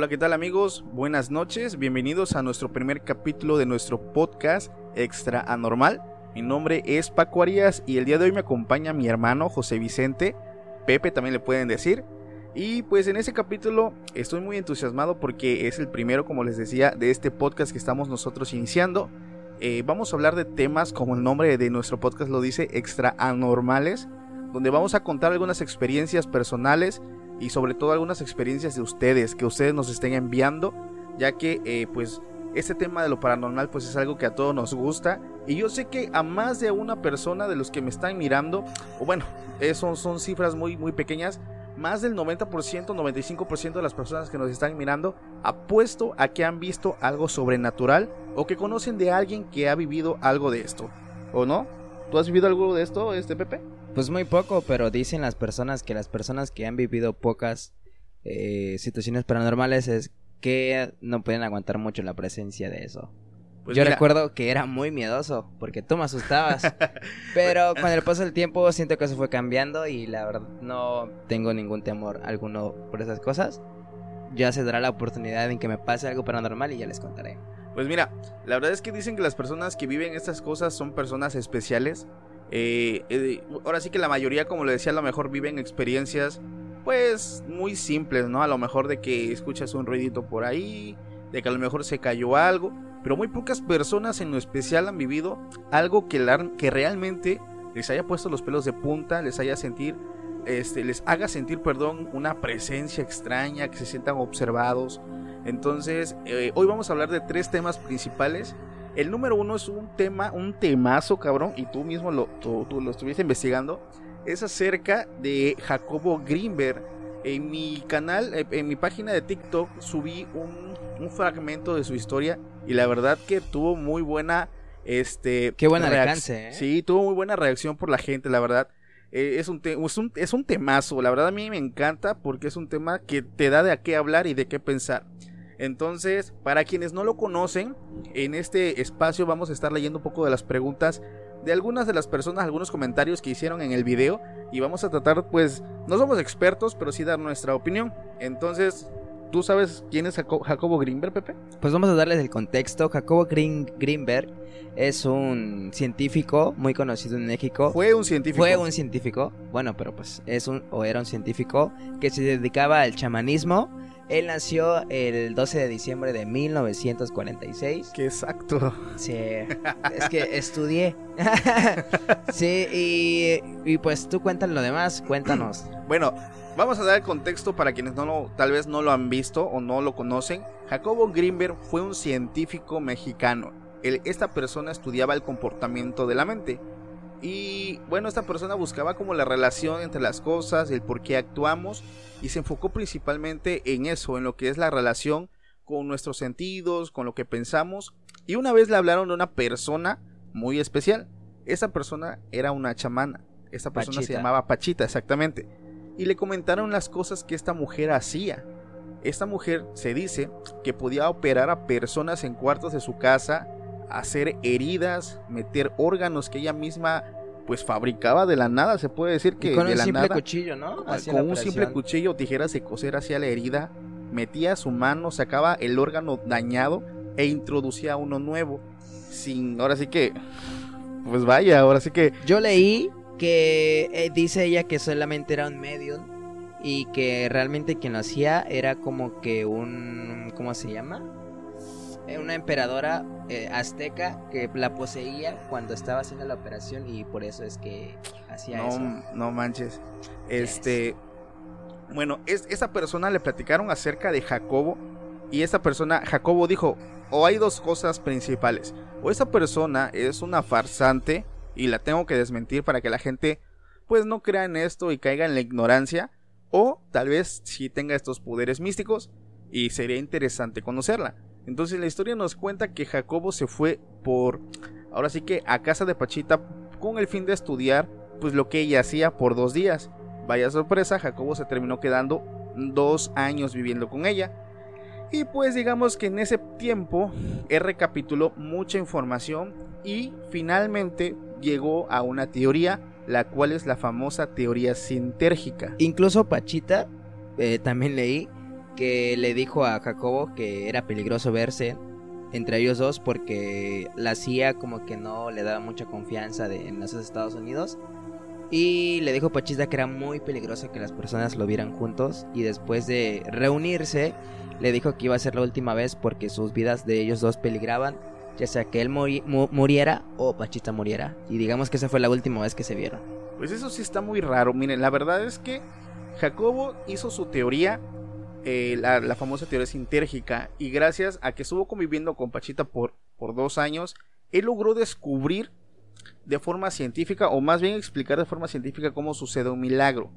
Hola, ¿qué tal amigos? Buenas noches, bienvenidos a nuestro primer capítulo de nuestro podcast Extra Anormal. Mi nombre es Paco Arias y el día de hoy me acompaña mi hermano José Vicente, Pepe también le pueden decir. Y pues en ese capítulo estoy muy entusiasmado porque es el primero, como les decía, de este podcast que estamos nosotros iniciando. Eh, vamos a hablar de temas como el nombre de nuestro podcast lo dice, extra anormales, donde vamos a contar algunas experiencias personales y sobre todo algunas experiencias de ustedes que ustedes nos estén enviando, ya que eh, pues este tema de lo paranormal pues es algo que a todos nos gusta y yo sé que a más de una persona de los que me están mirando, o bueno, eso son cifras muy muy pequeñas, más del 90%, 95% de las personas que nos están mirando apuesto a que han visto algo sobrenatural o que conocen de alguien que ha vivido algo de esto, ¿o no? ¿Tú has vivido algo de esto, este Pepe? Pues muy poco, pero dicen las personas que las personas que han vivido pocas eh, situaciones paranormales es que no pueden aguantar mucho la presencia de eso. Pues Yo mira, recuerdo que era muy miedoso porque tú me asustabas, pero con el paso del tiempo siento que eso fue cambiando y la verdad no tengo ningún temor alguno por esas cosas. Ya se dará la oportunidad en que me pase algo paranormal y ya les contaré. Pues mira, la verdad es que dicen que las personas que viven estas cosas son personas especiales. Eh, eh, ahora sí que la mayoría, como le decía, a lo mejor viven experiencias pues muy simples, ¿no? A lo mejor de que escuchas un ruidito por ahí, de que a lo mejor se cayó algo, pero muy pocas personas en lo especial han vivido algo que, realmente les haya puesto los pelos de punta, les haya sentir, este, les haga sentir, perdón, una presencia extraña, que se sientan observados. Entonces, eh, hoy vamos a hablar de tres temas principales. El número uno es un tema, un temazo, cabrón, y tú mismo lo, tú, tú lo estuviste investigando. Es acerca de Jacobo Greenberg. En mi canal, eh, en mi página de TikTok, subí un, un fragmento de su historia y la verdad que tuvo muy buena, este, Qué buen reacc- alcance, ¿eh? Sí, tuvo muy buena reacción por la gente, la verdad. Eh, es, un es, un, es un temazo, la verdad a mí me encanta porque es un tema que te da de a qué hablar y de qué pensar. Entonces, para quienes no lo conocen, en este espacio vamos a estar leyendo un poco de las preguntas de algunas de las personas, algunos comentarios que hicieron en el video y vamos a tratar, pues, no somos expertos, pero sí dar nuestra opinión. Entonces, ¿tú sabes quién es Jaco- Jacobo Greenberg, Pepe? Pues vamos a darles el contexto. Jacobo Green- Greenberg es un científico muy conocido en México. Fue un científico. Fue un científico, bueno, pero pues es un o era un científico que se dedicaba al chamanismo. Él nació el 12 de diciembre de 1946. Qué exacto. Sí, es que estudié. sí, y, y pues tú cuéntanos lo demás, cuéntanos. Bueno, vamos a dar el contexto para quienes no lo, tal vez no lo han visto o no lo conocen. Jacobo Greenberg fue un científico mexicano. Él- esta persona estudiaba el comportamiento de la mente. Y bueno, esta persona buscaba como la relación entre las cosas, el por qué actuamos y se enfocó principalmente en eso, en lo que es la relación con nuestros sentidos, con lo que pensamos. Y una vez le hablaron de una persona muy especial. Esa persona era una chamana. Esa persona se llamaba Pachita, exactamente. Y le comentaron las cosas que esta mujer hacía. Esta mujer se dice que podía operar a personas en cuartos de su casa, hacer heridas, meter órganos que ella misma pues fabricaba de la nada, se puede decir que con de un la simple nada, cuchillo, ¿no? Hacía con un simple cuchillo o tijeras de coser hacia la herida, metía su mano, sacaba el órgano dañado e introducía uno nuevo. Sin, ahora sí que, pues vaya, ahora sí que Yo leí que eh, dice ella que solamente era un medium y que realmente quien lo hacía era como que un ¿cómo se llama? Una emperadora eh, azteca que la poseía cuando estaba haciendo la operación y por eso es que hacía eso. no, no manches. Este, bueno, es, esa persona le platicaron acerca de Jacobo y esa persona, Jacobo dijo, o hay dos cosas principales, o esa persona es una farsante y la tengo que desmentir para que la gente pues no crea en esto y caiga en la ignorancia, o tal vez sí tenga estos poderes místicos y sería interesante conocerla. Entonces la historia nos cuenta que Jacobo se fue por, ahora sí que a casa de Pachita con el fin de estudiar pues lo que ella hacía por dos días. Vaya sorpresa, Jacobo se terminó quedando dos años viviendo con ella. Y pues digamos que en ese tiempo él recapituló mucha información y finalmente llegó a una teoría, la cual es la famosa teoría sintérgica. Incluso Pachita eh, también leí que le dijo a Jacobo que era peligroso verse entre ellos dos porque la CIA como que no le daba mucha confianza en esos Estados Unidos. Y le dijo a Pachita que era muy peligroso que las personas lo vieran juntos y después de reunirse le dijo que iba a ser la última vez porque sus vidas de ellos dos peligraban ya sea que él muri- mu- muriera o Pachita muriera. Y digamos que esa fue la última vez que se vieron. Pues eso sí está muy raro. Miren, la verdad es que Jacobo hizo su teoría, eh, la, la famosa teoría sintérgica, y gracias a que estuvo conviviendo con Pachita por, por dos años, él logró descubrir de forma científica, o más bien explicar de forma científica cómo sucede un milagro.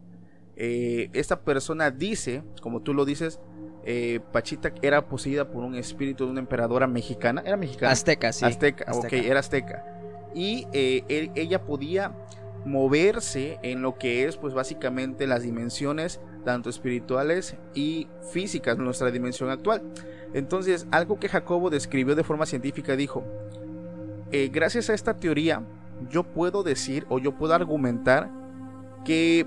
Eh, esta persona dice, como tú lo dices, eh, Pachita era poseída por un espíritu de una emperadora mexicana. ¿Era mexicana? Azteca sí Azteca, ok, era azteca. Y él- ella podía moverse en lo que es, pues básicamente las dimensiones, tanto espirituales y físicas, nuestra dimensión actual. Entonces, algo que Jacobo describió de forma científica dijo, eh, gracias a esta teoría, yo puedo decir o yo puedo argumentar que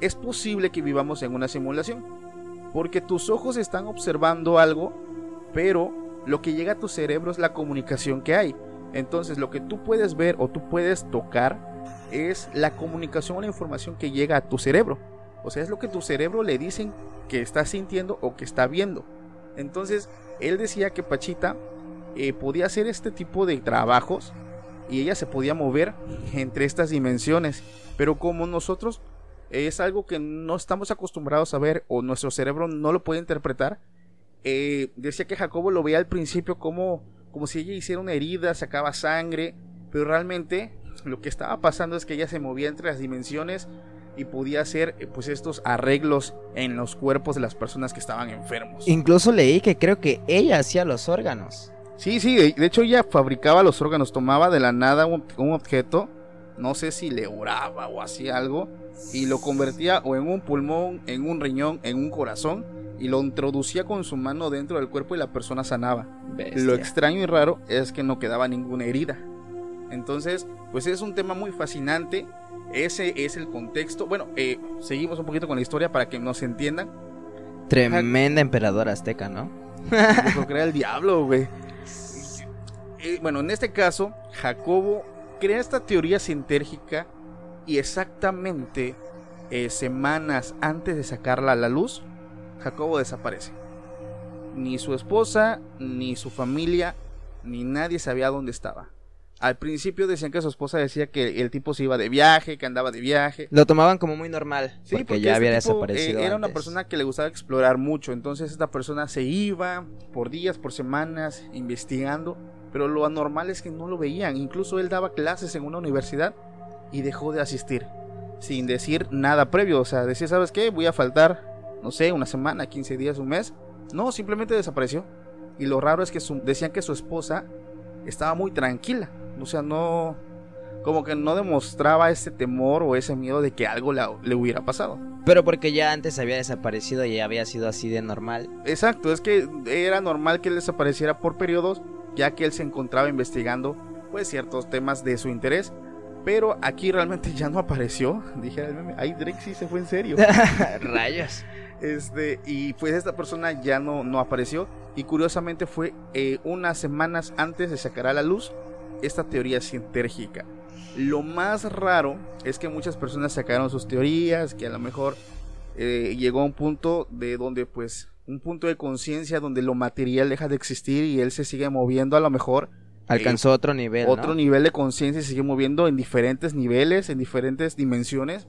es posible que vivamos en una simulación. Porque tus ojos están observando algo, pero lo que llega a tu cerebro es la comunicación que hay. Entonces lo que tú puedes ver o tú puedes tocar es la comunicación o la información que llega a tu cerebro. O sea, es lo que tu cerebro le dicen que está sintiendo o que está viendo. Entonces, él decía que Pachita eh, podía hacer este tipo de trabajos y ella se podía mover entre estas dimensiones. Pero como nosotros es algo que no estamos acostumbrados a ver o nuestro cerebro no lo puede interpretar, eh, decía que Jacobo lo veía al principio como, como si ella hiciera una herida, sacaba sangre, pero realmente lo que estaba pasando es que ella se movía entre las dimensiones y podía hacer eh, pues estos arreglos en los cuerpos de las personas que estaban enfermos. Incluso leí que creo que ella hacía los órganos. Sí, sí, de, hecho ella fabricaba los órganos, tomaba de la nada un, un objeto, no sé si le oraba o hacía algo, y lo convertía o en un pulmón, en un riñón, en un corazón, y lo introducía con su mano dentro del cuerpo y la persona sanaba. Lo extraño y raro es que no quedaba ninguna herida. Entonces, pues es un tema muy fascinante. Ese es el contexto. Bueno, eh, seguimos un poquito con la historia para que nos entiendan. Tremenda emperadora azteca, ¿no? Que era el diablo, güey. Eh, bueno, en este caso, Jacobo crea esta teoría sintérgica y exactamente eh, semanas antes de sacarla a la luz, Jacobo desaparece. Ni su esposa, ni su familia, ni nadie sabía dónde estaba. Al principio decían que su esposa decía que el tipo se iba de viaje, que andaba de viaje. Lo tomaban como muy normal. Sí, porque, ya este había tipo, desaparecido. eh, era una persona que le gustaba explorar mucho. Entonces esta persona se iba por días, por semanas, investigando. Pero lo anormal es que no lo veían. Incluso él daba clases en una universidad y dejó de asistir sin decir nada previo. O sea, decía, ¿sabes qué? Voy a faltar, no sé, una semana, 15 días, un mes. No, simplemente desapareció. Y lo raro es que decían que su esposa estaba muy tranquila. O sea, no. Como que no demostraba ese temor o ese miedo de que algo le hubiera pasado. Pero porque ya antes había desaparecido y había sido así de normal. Exacto, es que era normal que él desapareciera por periodos, ya que él se encontraba investigando pues ciertos temas de su interés pero aquí realmente ya no apareció. Dije, ay, Drake sí se fue en serio. Rayos. Este, y pues esta persona ya no, no apareció. Y curiosamente fue eh, unas semanas antes de sacar a la luz esta teoría científica. Lo más raro es que muchas personas sacaron sus teorías, que a lo mejor eh, llegó a un punto de donde pues un punto de conciencia donde lo material deja de existir y él se sigue moviendo a lo mejor Alcanzó otro nivel. Otro nivel de conciencia y se sigue moviendo en diferentes niveles, en diferentes dimensiones.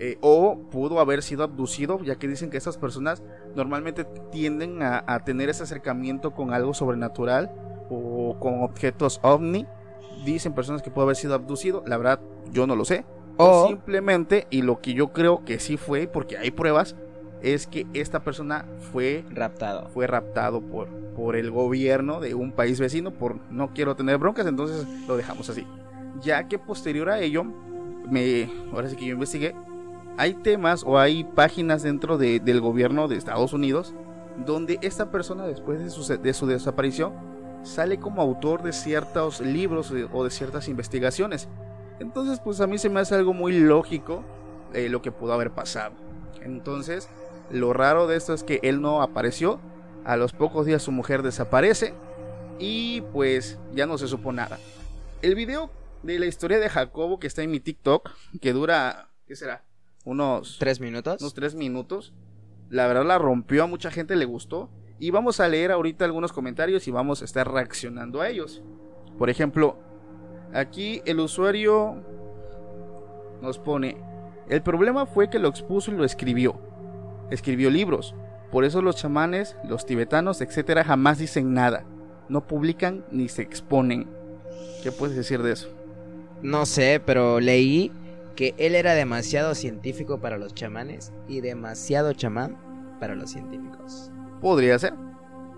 Eh, o pudo haber sido abducido, ya que dicen que esas personas normalmente tienden a, tener ese acercamiento con algo sobrenatural o con objetos ovni. Dicen personas que pudo haber sido abducido, la verdad yo no lo sé. O simplemente, y lo que yo creo que sí fue, porque hay pruebas, es que esta persona fue raptado. Fue raptado por, por el gobierno de un país vecino por no quiero tener broncas, entonces lo dejamos así. Ya que posterior a ello, me, ahora sí que yo investigué, hay temas o hay páginas dentro del gobierno de Estados Unidos donde esta persona después de su, de su desaparición sale como autor de ciertos libros o de ciertas investigaciones. Entonces pues a mí se me hace algo muy lógico eh, lo que pudo haber pasado. Entonces lo raro de esto es que él no apareció. A los pocos días su mujer desaparece. Y pues ya no se supo nada. El video de la historia de Jacobo que está en mi TikTok, que dura, ¿qué será? Unos... ¿Tres minutos? Unos tres minutos. La verdad la rompió, a mucha gente le gustó. Y vamos a leer ahorita algunos comentarios y vamos a estar reaccionando a ellos. Por ejemplo, aquí el usuario nos pone, el problema fue que lo expuso y lo escribió escribió libros. Por eso los chamanes, los tibetanos, etcétera, jamás dicen nada. No publican ni se exponen. ¿Qué puedes decir de eso? No sé, pero leí que él era demasiado científico para los chamanes y demasiado chamán para los científicos. Podría ser.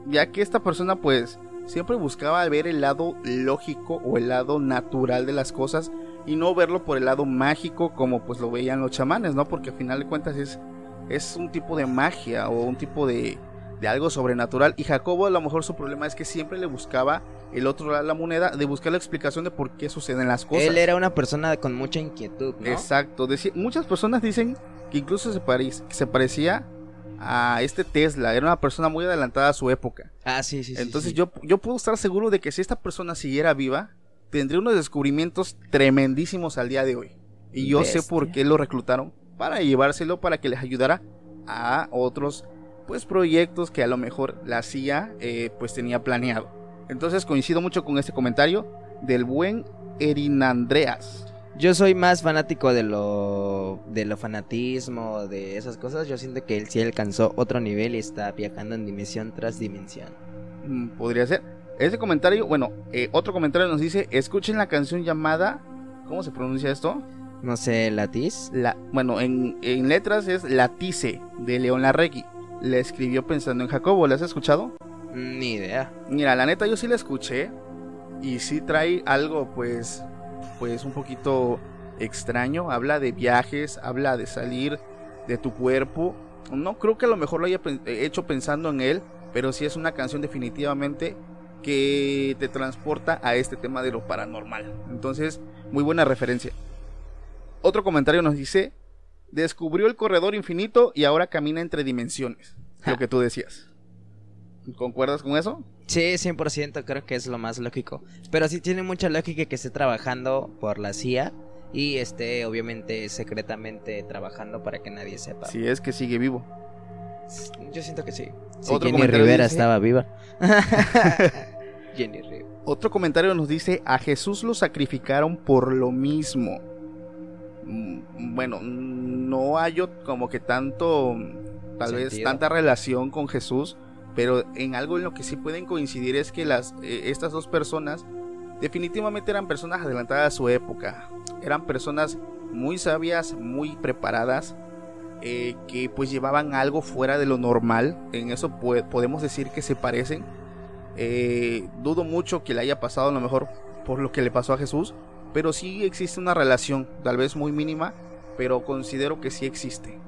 Ya que esta persona pues siempre buscaba ver el lado lógico o el lado natural de las cosas y no verlo por el lado mágico como pues lo veían los chamanes, ¿no? Porque al final de cuentas es es un tipo de magia o un tipo de, de algo sobrenatural. Y Jacobo a lo mejor su problema es que siempre le buscaba el otro lado de la moneda, de buscar la explicación de por qué suceden las cosas. Él era una persona con mucha inquietud, ¿no? Exacto. muchas personas dicen que incluso se, se parecía a este Tesla. Era una persona muy adelantada a su época. Ah, sí, sí. Entonces Yo, yo puedo estar seguro de que si esta persona siguiera viva, tendría unos descubrimientos tremendísimos al día de hoy. Y yo sé por qué lo reclutaron para llevárselo para que les ayudara a otros pues proyectos que a lo mejor la CIA eh, pues tenía planeado. Entonces coincido mucho con este comentario del buen Erin Andreas. Yo soy más fanático de lo de lo fanatismo, de esas cosas. Yo siento que él sí alcanzó otro nivel y está viajando en dimensión tras dimensión. Mm, podría ser. Ese comentario, bueno, eh, otro comentario nos dice, escuchen la canción llamada, ¿cómo se pronuncia esto? No sé, Latiz. La, bueno, en, letras es Latice de León Larregui. Le escribió pensando en Jacobo. ¿La has escuchado? Ni idea. Mira, la neta yo sí la escuché. Y sí trae algo, pues, pues un poquito extraño. Habla de viajes, habla de salir de tu cuerpo. No creo que a lo mejor lo haya hecho pensando en él, pero sí es una canción definitivamente que te transporta a este tema de lo paranormal. Entonces, muy buena referencia. Otro comentario nos dice, descubrió el corredor infinito y ahora camina entre dimensiones. Lo que tú decías. ¿Concuerdas con eso? Sí, 100%, creo que es lo más lógico. Pero sí tiene mucha lógica que esté trabajando por la CIA y esté obviamente secretamente trabajando para que nadie sepa. Si es que sigue vivo. Yo siento que sí. Otro Jenny Rivera estaba viva. Jenny Rivera. Otro comentario nos dice, a Jesús lo sacrificaron por lo mismo. Mm, bueno, no hay como que tanto, tal vez tanta relación con Jesús, pero en algo en lo que sí pueden coincidir es que las, eh, estas dos personas definitivamente eran personas adelantadas a su época. eran personas muy sabias, muy preparadas, eh, que pues llevaban algo fuera de lo normal. En eso podemos decir que se parecen. Eh, dudo mucho que le haya pasado a lo mejor por lo que le pasó a Jesús, pero sí existe una relación, tal vez muy mínima, pero considero que sí existe.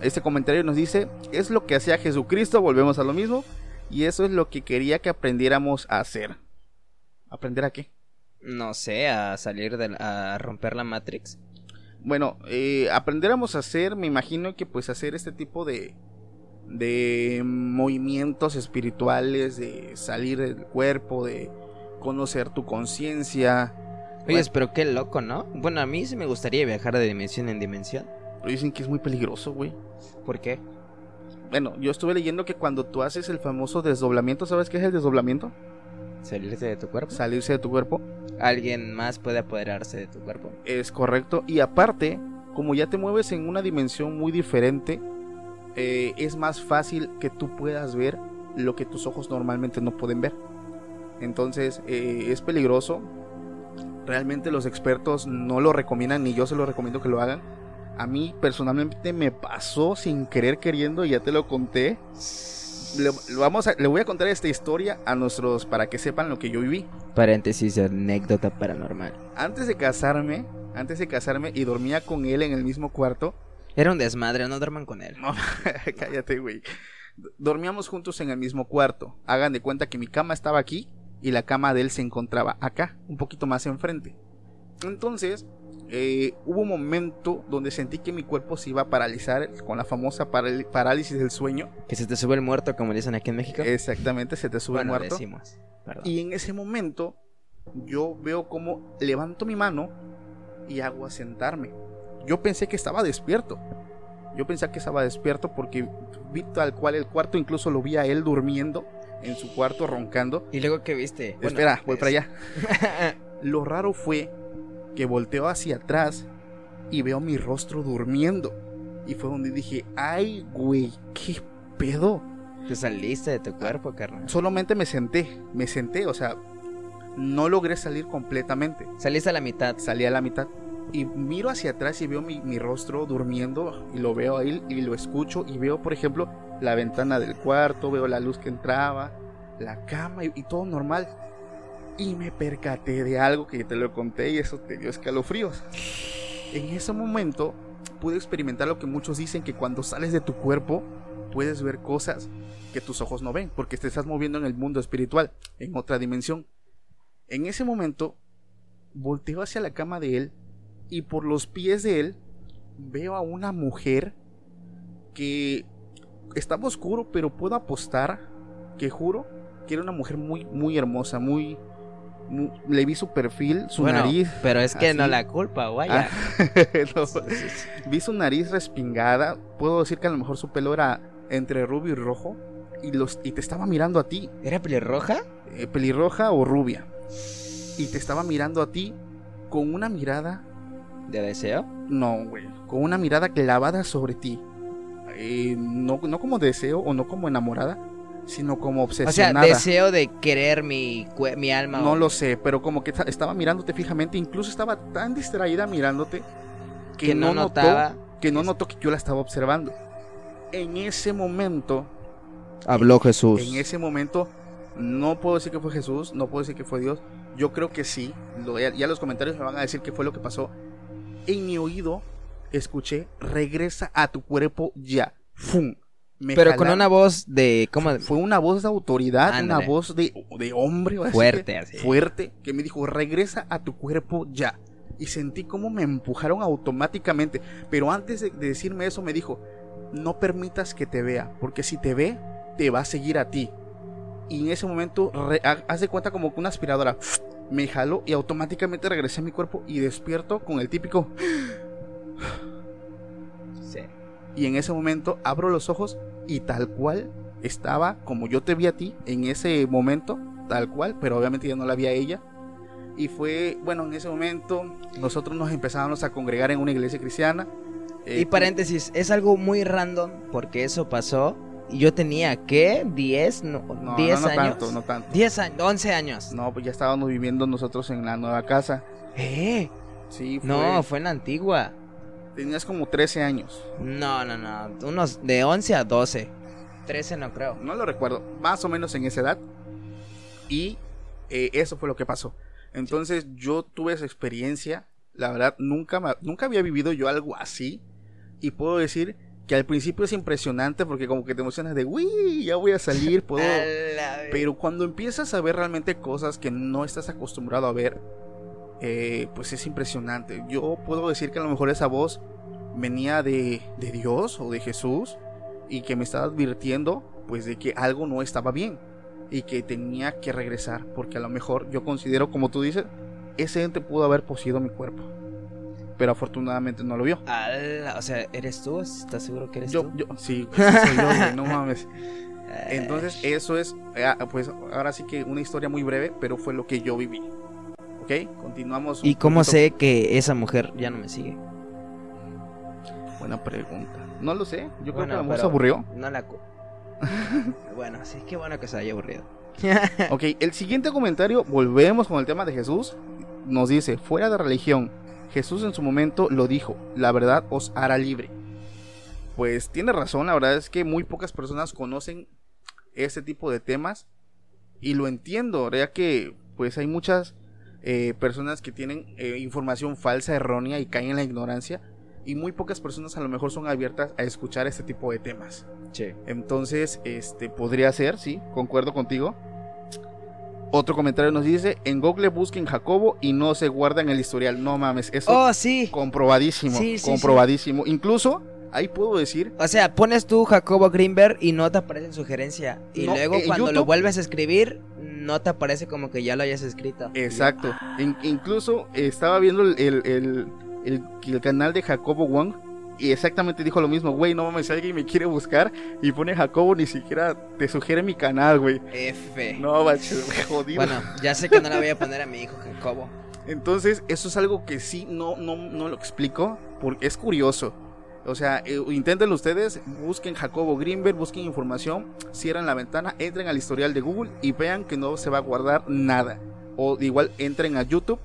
Este comentario nos dice, es lo que hacía Jesucristo, volvemos a lo mismo, y eso es lo que quería que aprendiéramos a hacer. ¿Aprender a qué? No sé, a salir de a romper la Matrix. Bueno, eh, aprendiéramos a hacer, me imagino que pues hacer este tipo de de movimientos espirituales, de salir del cuerpo, de conocer tu conciencia. Oye, pero qué loco, ¿no? Bueno, a mí sí me gustaría viajar de dimensión en dimensión. Pero dicen que es muy peligroso, güey. ¿Por qué? Bueno, yo estuve leyendo que cuando tú haces el famoso desdoblamiento, ¿sabes qué es el desdoblamiento? Salirse de tu cuerpo. Salirse de tu cuerpo. Alguien más puede apoderarse de tu cuerpo. Es correcto. Y aparte, como ya te mueves en una dimensión muy diferente, eh, es más fácil que tú puedas ver lo que tus ojos normalmente no pueden ver. Entonces eh, es peligroso. Realmente los expertos no lo recomiendan, ni yo se lo recomiendo que lo hagan. A mí personalmente me pasó sin querer queriendo, y ya te lo conté. Le, vamos le voy a contar esta historia a nuestros para que sepan lo que yo viví. Paréntesis, anécdota paranormal. Antes de casarme, antes de casarme y dormía con él en el mismo cuarto, era un desmadre, no duerman con él. No, cállate, güey. Dormíamos juntos en el mismo cuarto. Hagan de cuenta que mi cama estaba aquí y la cama de él se encontraba acá, un poquito más enfrente. Entonces, eh, hubo un momento donde sentí que mi cuerpo se iba a paralizar con la famosa parálisis del sueño. Que se te sube el muerto, como dicen aquí en México. Exactamente, se te sube el muerto. Y en ese momento, yo veo como levanto mi mano y hago a sentarme yo pensé que estaba despierto. Yo pensé que estaba despierto porque vi tal cual el cuarto, incluso lo vi a él durmiendo en su cuarto roncando. ¿Y luego qué viste? Espera, voy para allá. lo raro fue que volteo hacia atrás y veo mi rostro durmiendo. Y fue donde dije, ay, güey, ¿qué pedo? Te saliste de tu cuerpo, carnal. Solamente me senté, me senté, o sea, no logré salir completamente. Saliste a la mitad. Salí a la mitad y miro hacia atrás y veo mi, rostro durmiendo y lo veo ahí y lo escucho y veo, por ejemplo, la ventana del cuarto, veo la luz que entraba, la cama y, todo normal. Y me percaté de algo que te lo conté y eso te dio escalofríos. En ese momento pude experimentar lo que muchos dicen que cuando sales de tu cuerpo puedes ver cosas que tus ojos no ven porque te estás moviendo en el mundo espiritual, en otra dimensión. En ese momento volteo hacia la cama de él y por los pies de él veo a una mujer que estaba oscuro, pero puedo apostar que juro que era una mujer muy, muy hermosa, muy, le vi su perfil, su nariz. Pero es que no la culpa, guaya. Ah, vi su nariz respingada. Puedo decir que a lo mejor su pelo era entre rubio y rojo. Y, los, y te estaba mirando a ti. ¿Era pelirroja? Eh, pelirroja o rubia. Y te estaba mirando a ti con una mirada ¿De deseo? No, güey. Con una mirada clavada sobre ti. Eh, no, no como deseo o no como enamorada, sino como obsesionada. O sea, deseo de querer mi, mi alma. No lo sé, pero como que estaba mirándote fijamente, incluso estaba tan distraída mirándote que, no, notaba que no notó que yo la estaba observando. En ese momento habló Jesús. En ese momento no puedo decir que fue Jesús, no puedo decir que fue Dios. Yo creo que sí. ya los comentarios me van a decir qué fue lo que pasó en mi oído escuché, regresa a tu cuerpo ya. ¡Fum! Pero con una voz de. ¿cómo? Fue una voz de autoridad, una voz de, de hombre. Fuerte, así. Fuerte, que me dijo, regresa a tu cuerpo ya. Y sentí como me empujaron automáticamente. Pero antes de, decirme eso, me dijo, no permitas que te vea, porque si te ve, te va a seguir a ti. Y en ese momento, hace cuenta como que una aspiradora me jaló y automáticamente regresé a mi cuerpo y despierto con el típico... Y en ese momento abro los ojos y tal cual estaba como yo te vi a ti en ese momento, tal cual, pero obviamente ya no la vi a ella. Y fue, bueno, en ese momento nosotros nos empezamos a congregar en una iglesia cristiana. y eh, paréntesis, es algo muy random porque eso pasó Y yo tenía, ¿qué? ¿10? No, No, ¿10 no, no años? tanto, no tanto. 10 años, 11 años. No, pues ya estábamos viviendo nosotros en la nueva casa. ¿Eh? Sí, fue, No, fue en la antigua. Tenías como 13 años. No, no, no. Unos de 11 a 12. 13 no creo. No lo recuerdo, más o menos en esa edad. Y eh, eso fue lo que pasó. Entonces yo tuve esa experiencia. La verdad, nunca, nunca había vivido yo algo así. Y puedo decir que al principio es impresionante porque como que te emocionas de, uy, ya voy a salir, puedo... A. Pero cuando empiezas a ver realmente cosas que no estás acostumbrado a ver, eh, pues es impresionante. Yo puedo decir que a lo mejor esa voz venía de, de Dios o de Jesús y que me estaba advirtiendo pues de que algo no estaba bien y que tenía que regresar porque a lo mejor yo considero como tú dices ese ente pudo haber poseído mi cuerpo pero afortunadamente no lo vio o sea, ¿eres tú? ¿Estás seguro que eres yo, tú? yo sí soy yo, güey, no mames Entonces, eso es, eh, pues ahora sí que una historia muy breve, pero fue lo que yo viví. ¿Ok? Continuamos. ¿Y cómo poquito- sé que esa mujer ya no me sigue? Buena pregunta. No lo sé. Yo creo que a lo mejor se aburrió. No la... bueno, sí, qué bueno que se haya aburrido. Ok, el siguiente comentario, volvemos con el tema de Jesús. Nos dice, fuera de religión, Jesús en su momento lo dijo, la verdad os hará libre. Pues tiene razón, la verdad es que muy pocas personas conocen este tipo de temas y lo entiendo, ya que pues hay muchas eh, personas que tienen eh, información falsa, errónea y caen en la ignorancia y muy pocas personas a lo mejor son abiertas a escuchar este tipo de temas. Sí. Entonces, este podría ser, sí, concuerdo contigo. Otro comentario nos dice, en Google busquen Jacobo y no se guarda en el historial. No mames, eso Oh, sí. comprobadísimo, Sí, sí, comprobadísimo. Incluso, ahí puedo decir, O sea, pones tú Jacobo Greenberg y no te aparece en sugerencia. Y No, luego cuando lo vuelves a escribir, no te aparece como que ya lo hayas escrito. exacto. In- incluso eh, estaba viendo el, el, el- el- canal de Jacobo Wong y exactamente dijo lo mismo, güey, no mames, si alguien me quiere buscar y pone Jacobo, ni siquiera te sugiere mi canal, güey. F. No, bache, jodido. Bueno, ya sé que no le voy a poner a mi hijo Jacobo. Entonces, eso es algo que sí no, no, no lo explico, porque es curioso. O sea, eh, inténtenlo ustedes, busquen Jacobo Greenberg, busquen información, cierren la ventana, entren al historial de Google y vean que no se va a guardar nada. O igual entren a YouTube,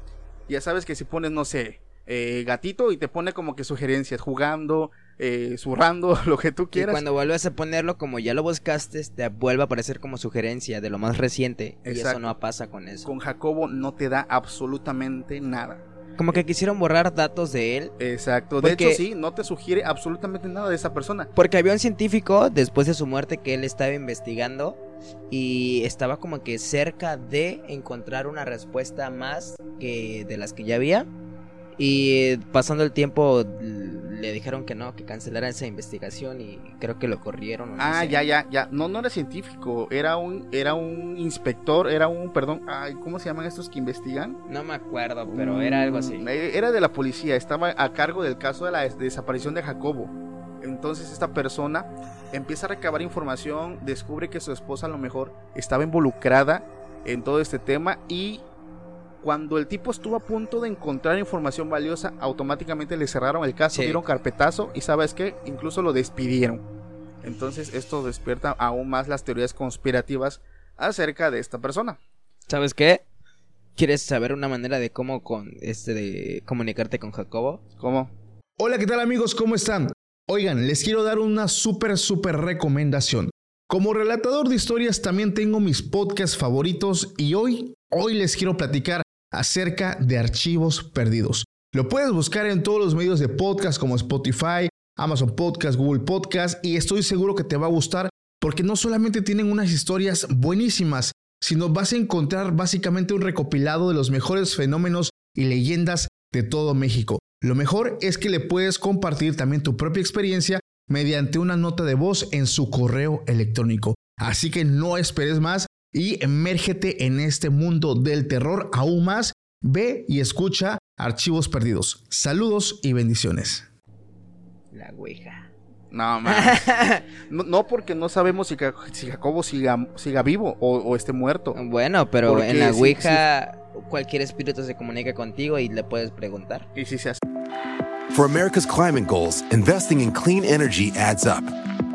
ya sabes que si pones, no sé, eh, gatito y te pone como que sugerencias, jugando, eh, zurrando, lo que tú Y quieras. cuando vuelves a ponerlo, como ya lo buscaste, te vuelve a aparecer como sugerencia de lo más reciente. Y eso Exacto. no pasa con eso. Con Jacobo no te da absolutamente nada. Como que quisieron borrar datos de él. Exacto, de hecho sí, no te sugiere absolutamente nada de esa persona. Porque había un científico después de su muerte que él estaba investigando y estaba como que cerca de encontrar una respuesta más que de las que ya había. Y pasando el tiempo le dijeron que no, que cancelara esa investigación y creo que lo corrieron. no Ah, sé. ya, ya, ya. No, no era científico, era un, era un inspector, era un, perdón, ay, ¿cómo se llaman estos que investigan? No me acuerdo, pero era algo así. Mm, eh, Era de la policía, estaba a cargo del caso de la des- desaparición de Jacobo. Entonces esta persona empieza a recabar información, descubre que su esposa a lo mejor estaba involucrada en todo este tema y cuando el tipo estuvo a punto de encontrar información valiosa, automáticamente le cerraron el caso, Sí. dieron carpetazo y sabes qué, incluso lo despidieron. Entonces esto despierta aún más las teorías conspirativas acerca de esta persona. ¿Sabes qué? ¿Quieres saber una manera de cómo con este de comunicarte con Jacobo? ¿Cómo? Hola, ¿qué tal amigos? ¿Cómo están? Oigan, les quiero dar una súper, súper recomendación. Como relatador de historias también tengo mis podcasts favoritos y hoy, hoy les quiero platicar acerca de archivos perdidos. Lo puedes buscar en todos los medios de podcast como Spotify, Amazon Podcast, Google Podcast y estoy seguro que te va a gustar porque no solamente tienen unas historias buenísimas, sino vas a encontrar básicamente un recopilado de los mejores fenómenos y leyendas de todo México. Lo mejor es que le puedes compartir también tu propia experiencia mediante una nota de voz en su correo electrónico. Así que no esperes más y emérgete en este mundo del terror aún más. Ve y escucha Archivos Perdidos. Saludos y bendiciones. La ouija. No. No, no porque no sabemos si, Jacobo siga, siga vivo o, o esté muerto. Bueno, pero Porque en la sí, ouija cualquier espíritu se comunica contigo y le puedes preguntar. Y si se hace For America's climate goals, investing in clean energy adds up.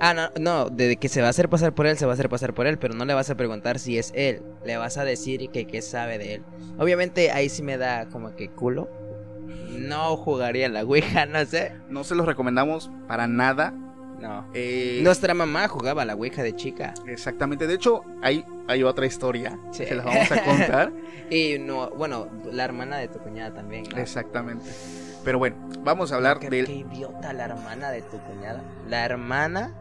Ah, no, no, de que se va a hacer pasar por él, se va a hacer pasar por él, pero no le vas a preguntar si es él. Le vas a decir que qué sabe de él. Obviamente ahí sí me da como que culo. No jugaría la Ouija, no sé. No se los recomendamos para nada. No. Eh, Nuestra mamá jugaba la Ouija de chica. Exactamente. De hecho, hay, hay otra historia Sí. que les vamos a contar. Y no, bueno, la hermana de tu cuñada también. ¿no? Exactamente. Pero bueno, vamos a hablar qué, del... qué idiota la hermana de tu cuñada. La hermana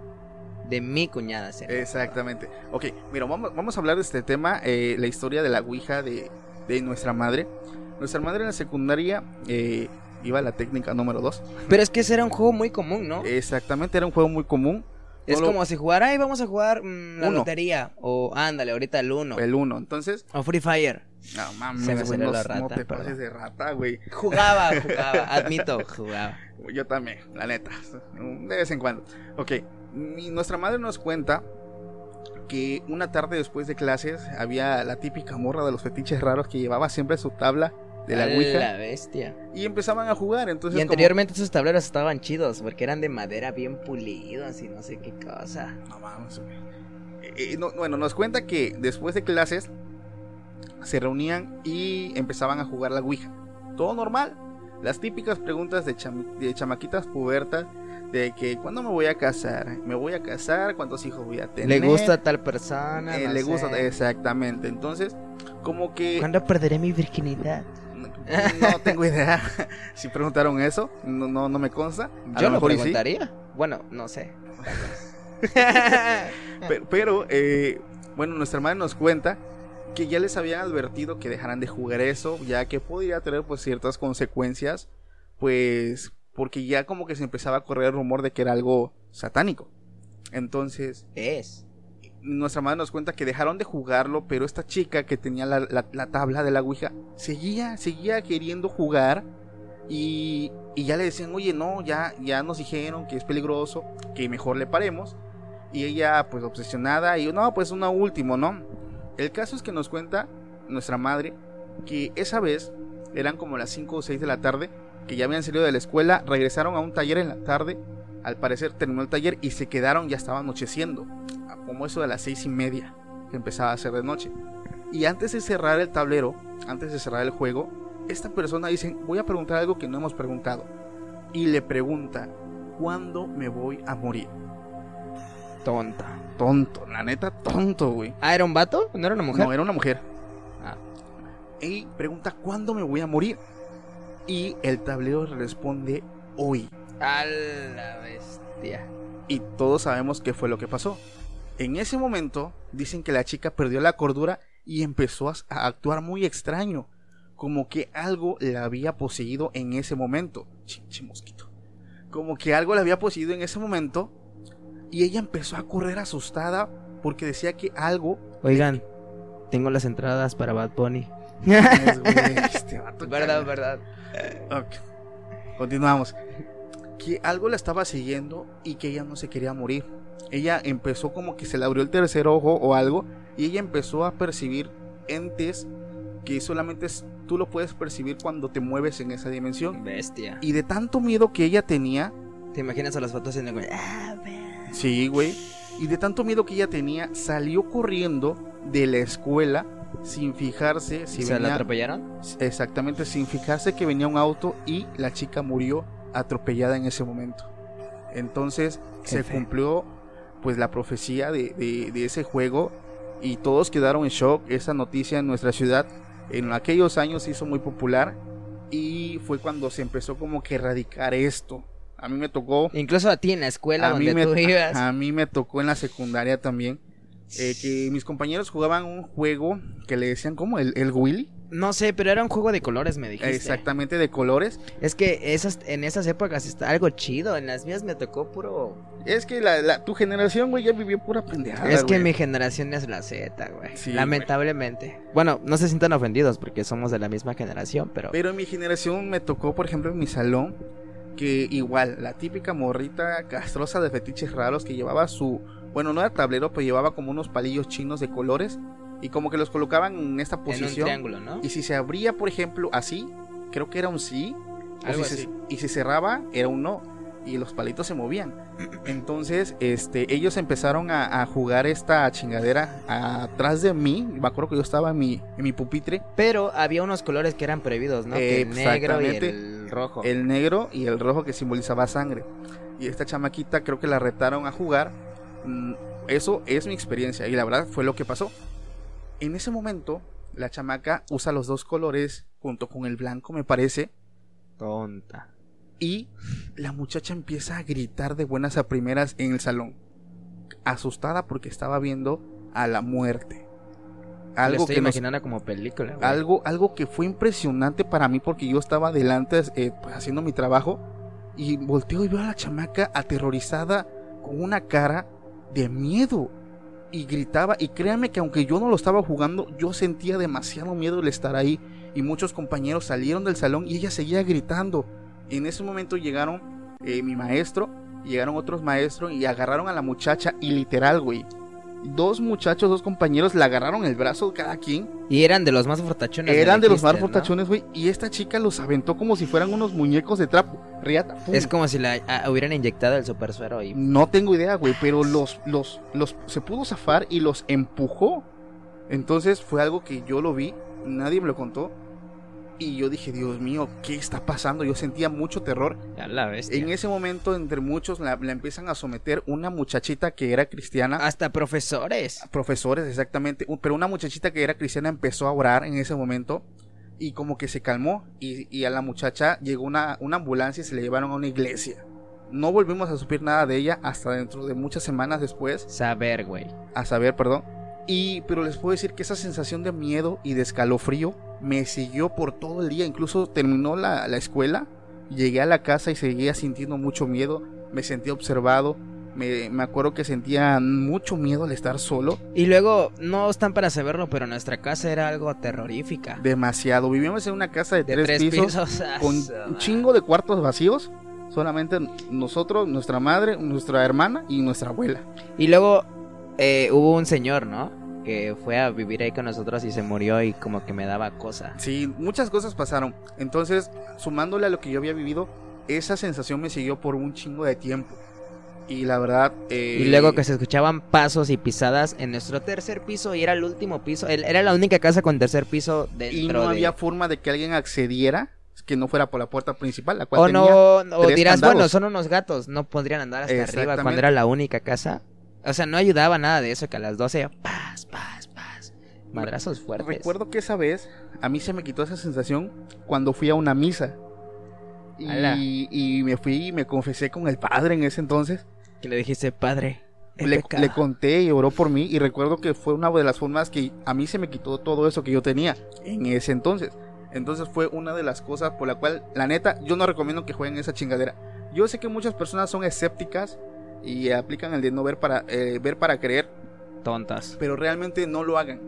de mi cuñada. me Exactamente. Ok, mira, vamos, vamos a hablar de este tema, eh, la historia de la Ouija de, de nuestra madre. Nuestra madre en la secundaria eh, iba a la técnica número 2. acordaba. Pero es que ese era un juego muy común, ¿no? Exactamente, era un juego muy común. es no como si jugara, ay, vamos a jugar mm, la Uno. lotería. O ándale, ahorita el uno. El 1. Entonces, O Free Fire. no mames, Se me güey, no, la no rata, te perdón. pases de rata, güey. Jugaba, jugaba. Admito, jugaba. Yo también, la neta. De vez en cuando. Ok, mi- nuestra madre nos cuenta que una tarde después de clases había la típica morra de los fetiches raros que llevaba siempre su tabla de la A Ouija La bestia. y empezaban a jugar. Entonces, y como- anteriormente esos tableros estaban chidos porque eran de madera bien pulidos y no sé qué cosa. No güey. Eh, eh, no, bueno, nos cuenta que después de clases se reunían y empezaban a jugar la Ouija. Todo normal. Las típicas preguntas de, cham- de chamaquitas pubertas de que ¿cuándo me voy a casar? ¿Me voy a casar? ¿Cuántos hijos voy a tener? Le gusta a tal persona. Eh, no le sé. gusta, exactamente. Entonces, como que... ¿Cuándo perderé mi virginidad? No tengo idea si preguntaron eso, no, no, no me consta. A Yo lo mejor sí. preguntaría. Bueno, no sé. Pero, pero, eh, bueno, nuestra madre nos cuenta que ya les habían advertido que dejaran de jugar eso, ya que podría tener pues ciertas consecuencias, pues porque ya como que se empezaba a correr el rumor de que era algo satánico. Entonces, es. nuestra madre nos cuenta que dejaron de jugarlo, pero esta chica que tenía la, la- la tabla de la Ouija seguía, seguía queriendo jugar y, y ya le decían, oye, no, ya, ya nos dijeron que es peligroso, que mejor le paremos. Y ella, pues obsesionada, y no, pues una último, ¿no? El caso es que nos cuenta nuestra madre que esa vez eran como las 5 o 6 de la tarde, que ya habían salido de la escuela, regresaron a un taller en la tarde, al parecer terminó el taller y se quedaron, ya estaba anocheciendo como eso de las seis y media, que empezaba a ser de noche. Y antes de cerrar el tablero, antes de cerrar el juego, esta persona dice, voy a preguntar algo que no hemos preguntado. Y le pregunta, ¿cuándo me voy a morir? Tonta. Tonto, la neta, tonto, güey. Ah, ¿era un vato? ¿No era una mujer? No, era una mujer. Ah. Y pregunta, ¿cuándo me voy a morir? Y el tablero le responde, hoy. A la bestia. y todos sabemos qué fue lo que pasó. En ese momento dicen que la chica perdió la cordura y empezó a, a actuar muy extraño, como que algo la había poseído en ese momento. Chinche mosquito. Como que algo la había poseído en ese momento y ella empezó a correr asustada porque decía que algo Oigan, tengo las entradas para Bad Bunny. Güey, este vato verdad, verdad. Ok. Continuamos. Que algo la estaba siguiendo y que ella no se quería morir. Ella empezó como que se le abrió el tercer ojo o algo y ella empezó a percibir entes que solamente es- tú lo puedes percibir cuando te mueves en esa dimensión. Bestia. Y de tanto miedo que ella tenía, ¿Te imaginas a las fotos en el güey? Ah, sí, güey, y de tanto miedo que ella tenía, salió corriendo de la escuela sin fijarse si ¿Se la venía atropellaron? Exactamente, sin fijarse que venía un auto y la chica murió atropellada en ese momento. Entonces Qué se cumplió pues la profecía de, de- de ese juego y todos quedaron en shock. Esa noticia en nuestra ciudad en aquellos años se hizo muy popular y fue cuando se empezó como que erradicar esto. A mí me tocó... Incluso a ti en la escuela A mí, donde me, tú ibas. a mí me tocó en la secundaria también eh, que mis compañeros jugaban un juego que le decían como el, el Willy. No sé, pero era un juego de colores, me dijiste. Exactamente, de colores. Es que esas, en esas épocas está algo chido. En las mías me tocó puro. Es que la, la- tu generación, güey, ya vivió pura pendejada. es que güey. mi generación es la Z, güey. Sí, Lamentablemente. Bueno, no se sientan ofendidos porque somos de la misma generación, pero. Pero en mi generación me tocó, por ejemplo, en mi salón, que igual, la típica morrita castrosa de fetiches raros que llevaba su. Bueno, no era tablero, pero llevaba como unos palillos chinos de colores. Y como que los colocaban en esta en un posición. triángulo, ¿no? Y si se abría, por ejemplo, así, creo que era un sí. Algo si se- así. y si cerraba, era un no. Y los palitos se movían. Entonces, este, ellos empezaron a, a jugar esta chingadera atrás de mí. Me acuerdo que yo estaba en mi, en mi pupitre. Pero había unos colores que eran prohibidos, ¿no? Que el negro y el rojo. El negro y el rojo que simbolizaba sangre. Y esta chamaquita creo que la retaron a jugar. Mm, Eso es mi experiencia. Y la verdad fue lo que pasó. En ese momento, la chamaca usa los dos colores junto con el blanco, me parece. Tonta. Y la muchacha empieza a gritar de buenas a primeras en el salón. Asustada porque estaba viendo a la muerte. Algo estoy que nos- imaginando como película, güey. algo, algo que fue impresionante para mí porque yo estaba delante eh, pues, haciendo mi trabajo y volteo y veo a la chamaca aterrorizada con una cara de miedo. Y gritaba y créanme que aunque yo no lo estaba jugando yo sentía demasiado miedo el estar ahí. Y muchos compañeros salieron del salón y ella seguía gritando. En ese momento llegaron eh, mi maestro llegaron otros maestros y agarraron a la muchacha y literal güey dos muchachos dos compañeros la agarraron el brazo cada quien Y eran de los más fortachones. eran de los más fortachones, güey. Y esta chica los aventó como si fueran unos muñecos de trapo. Riata. pum. Es como si la hubieran inyectado el super suero y No tengo idea, güey. Pero los, los, los, se pudo zafar y los empujó. Entonces fue algo que yo lo vi. Nadie me lo contó. Y yo dije, Dios mío, ¿qué está pasando? Yo sentía mucho terror. a la bestia. En ese momento, entre muchos, la, la empiezan a someter una muchachita que era cristiana. Hasta profesores. profesores, exactamente. Pero una muchachita que era cristiana empezó a orar en ese momento y como que se calmó y, y a la muchacha llegó una, una ambulancia y se la llevaron a una iglesia. No volvimos a supir nada de ella hasta dentro de muchas semanas después, Saber, güey. a saber, perdón. Y pero les puedo decir que esa sensación de miedo y de escalofrío me siguió por todo el día. Incluso terminó la, la escuela, llegué a la casa y seguía sintiendo mucho miedo. Me sentía observado. Me, me acuerdo que sentía mucho miedo al estar solo. Y luego, no están para saberlo, pero nuestra casa era algo terrorífica. demasiado. Vivíamos en una casa de, De tres, tres pisos, pisos. ah, con su un chingo de cuartos vacíos. Solamente nosotros, nuestra madre, nuestra hermana y nuestra abuela. Y luego eh, hubo un señor, ¿no? Que fue a vivir ahí con nosotros y se murió y como que me daba cosa. Sí, muchas cosas pasaron. Entonces, sumándole a lo que yo había vivido, esa sensación me siguió por un chingo de tiempo. Y la verdad... eh, Y luego que se escuchaban pasos y pisadas en nuestro tercer piso y era el último piso. Era la única casa con tercer piso dentro Y no de... había forma de que alguien accediera, que no fuera por la puerta principal, la cual O tenía no, o dirás, candados. bueno, son unos gatos, no podrían andar hasta arriba cuando era la única casa. O sea, no ayudaba nada de eso, que a las 12, paz, paz, paz. Madrazos fuertes. Recuerdo que esa vez a mí se me quitó esa sensación cuando fui a una misa. Y, y me fui y me confesé con el padre en ese entonces. Que le dijiste, padre, Le, pecado". le conté y oró por mí y recuerdo que fue una de las formas que a mí se me quitó todo eso que yo tenía en ese entonces. Entonces fue una de las cosas por la cual, la neta, yo no recomiendo que jueguen esa chingadera. Yo sé que muchas personas son escépticas y aplican el de no ver para, eh, ver para creer, Tontas. pero realmente no lo hagan.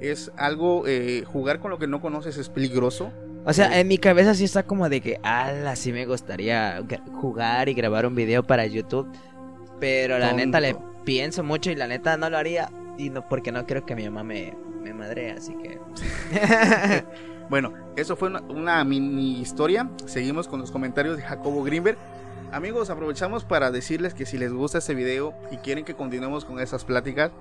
Es algo, eh, jugar con lo que no conoces es peligroso. O sea, en mi cabeza sí está como de que, ala, sí me gustaría jugar y grabar un video para YouTube. Pero la Tonto. neta le pienso mucho y la neta no lo haría. Y no, porque no creo que mi mamá me, me madre, así que. Bueno, eso fue una, una mini historia. Seguimos con los comentarios de Jacobo Greenberg. Amigos, aprovechamos para decirles que si les gusta este video y quieren que continuemos con esas pláticas,